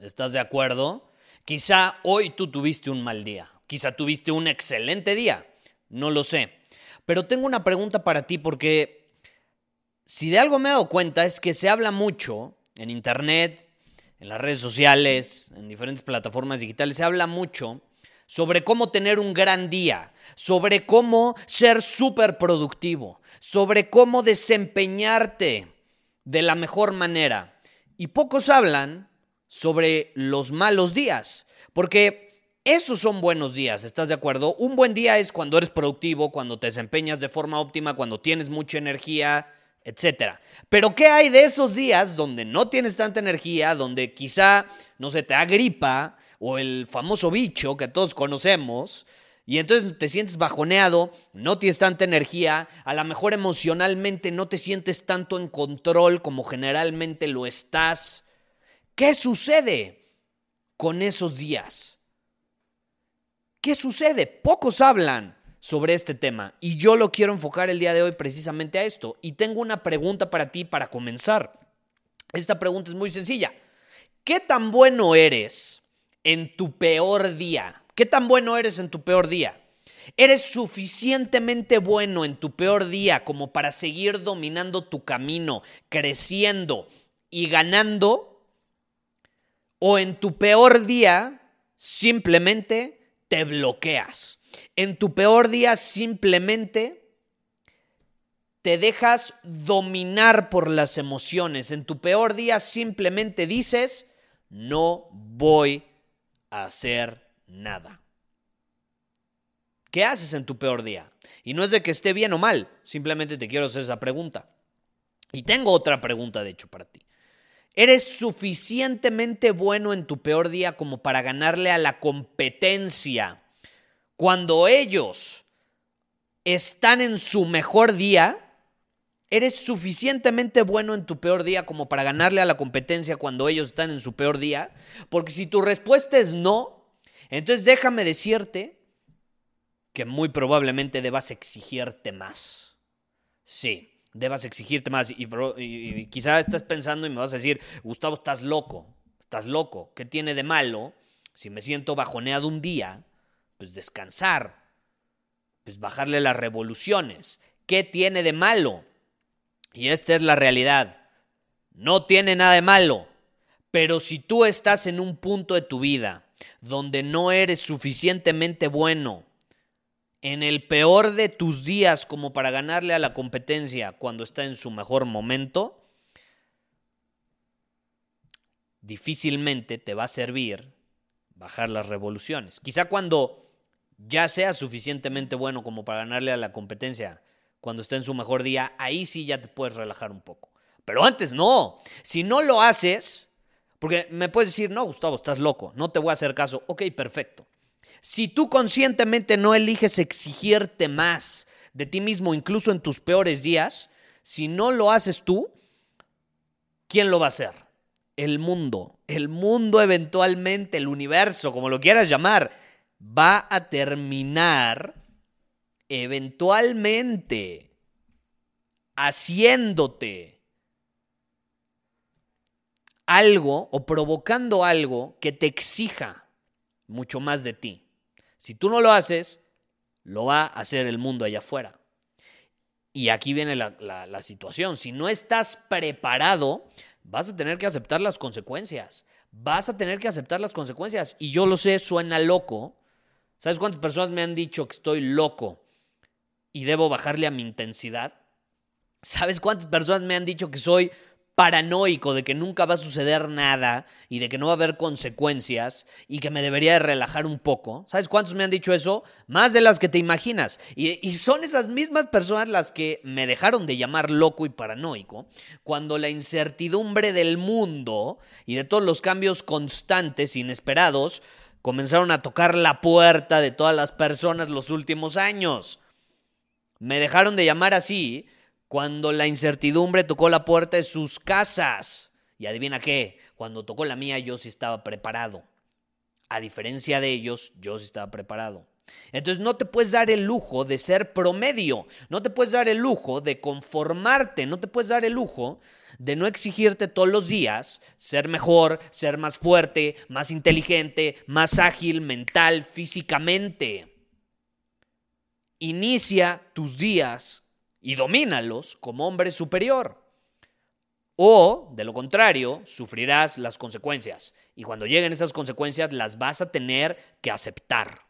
¿Estás de acuerdo? Quizá hoy tú tuviste un mal día, quizá tuviste un excelente día, no lo sé. Pero tengo una pregunta para ti porque si de algo me he dado cuenta es que se habla mucho en internet, en las redes sociales, en diferentes plataformas digitales, se habla mucho sobre cómo tener un gran día, sobre cómo ser súper productivo, sobre cómo desempeñarte de la mejor manera. Y pocos hablan sobre los malos días, porque esos son buenos días, ¿estás de acuerdo? Un buen día es cuando eres productivo, cuando te desempeñas de forma óptima, cuando tienes mucha energía, etc. Pero ¿qué hay de esos días donde no tienes tanta energía, donde quizá, no se te agripa o el famoso bicho que todos conocemos, y entonces te sientes bajoneado, no tienes tanta energía, a lo mejor emocionalmente no te sientes tanto en control como generalmente lo estás. ¿Qué sucede con esos días? ¿Qué sucede? Pocos hablan sobre este tema y yo lo quiero enfocar el día de hoy precisamente a esto. Y tengo una pregunta para ti para comenzar. Esta pregunta es muy sencilla. ¿Qué tan bueno eres en tu peor día? ¿Qué tan bueno eres en tu peor día? ¿Eres suficientemente bueno en tu peor día como para seguir dominando tu camino, creciendo y ganando? ¿O en tu peor día simplemente te bloqueas? En tu peor día simplemente te dejas dominar por las emociones. En tu peor día simplemente dices, no voy a hacer nada. ¿Qué haces en tu peor día? Y no es de que esté bien o mal, simplemente te quiero hacer esa pregunta. Y tengo otra pregunta, de hecho, para ti. ¿Eres suficientemente bueno en tu peor día como para ganarle a la competencia cuando ellos están en su mejor día? ¿Eres suficientemente bueno en tu peor día como para ganarle a la competencia cuando ellos están en su peor día? Porque si tu respuesta es no, entonces déjame decirte que muy probablemente debas exigirte más. Sí, debas exigirte más. Y, y, quizá estás pensando y me vas a decir, Gustavo, estás loco, estás loco. ¿Qué tiene de malo si me siento bajoneado un día? Pues descansar, pues bajarle las revoluciones. ¿Qué tiene de malo? Y esta es la realidad. No tiene nada de malo. Pero si tú estás en un punto de tu vida donde no eres suficientemente bueno, en el peor de tus días como para ganarle a la competencia cuando está en su mejor momento, difícilmente te va a servir bajar las revoluciones. Quizá cuando ya seas suficientemente bueno como para ganarle a la competencia cuando está en su mejor día, ahí sí ya te puedes relajar un poco. Pero antes no. Si no lo haces, porque me puedes decir, no, Gustavo, estás loco, no te voy a hacer caso. Ok, perfecto. Si tú conscientemente no eliges exigirte más de ti mismo, incluso en tus peores días, si no lo haces tú, ¿quién lo va a hacer? El mundo. El mundo eventualmente, el universo, como lo quieras llamar, va a terminar eventualmente haciéndote algo o provocando algo que te exija mucho más de ti. Si tú no lo haces, lo va a hacer el mundo allá afuera. Y aquí viene la, situación. Si no estás preparado, vas a tener que aceptar las consecuencias. vas a tener que aceptar las consecuencias. Y yo lo sé, suena loco. ¿Sabes cuántas personas me han dicho que estoy loco y debo bajarle a mi intensidad? ¿Sabes cuántas personas me han dicho que soy paranoico de que nunca va a suceder nada y de que no va a haber consecuencias y que me debería de relajar un poco. ¿Sabes cuántos me han dicho eso? Más de las que te imaginas. Y, y, son esas mismas personas las que me dejaron de llamar loco y paranoico cuando la incertidumbre del mundo y de todos los cambios constantes, inesperados, comenzaron a tocar la puerta de todas las personas los últimos años. Me dejaron de llamar así cuando la incertidumbre tocó la puerta de sus casas. Y adivina qué, cuando tocó la mía yo sí estaba preparado. A diferencia de ellos, yo sí estaba preparado. Entonces no te puedes dar el lujo de ser promedio, no te puedes dar el lujo de conformarte, no te puedes dar el lujo de no exigirte todos los días ser mejor, ser más fuerte, más inteligente, más ágil mental, físicamente. Inicia tus días y domínalos como hombre superior. O, de lo contrario, sufrirás las consecuencias. Y cuando lleguen esas consecuencias, las vas a tener que aceptar.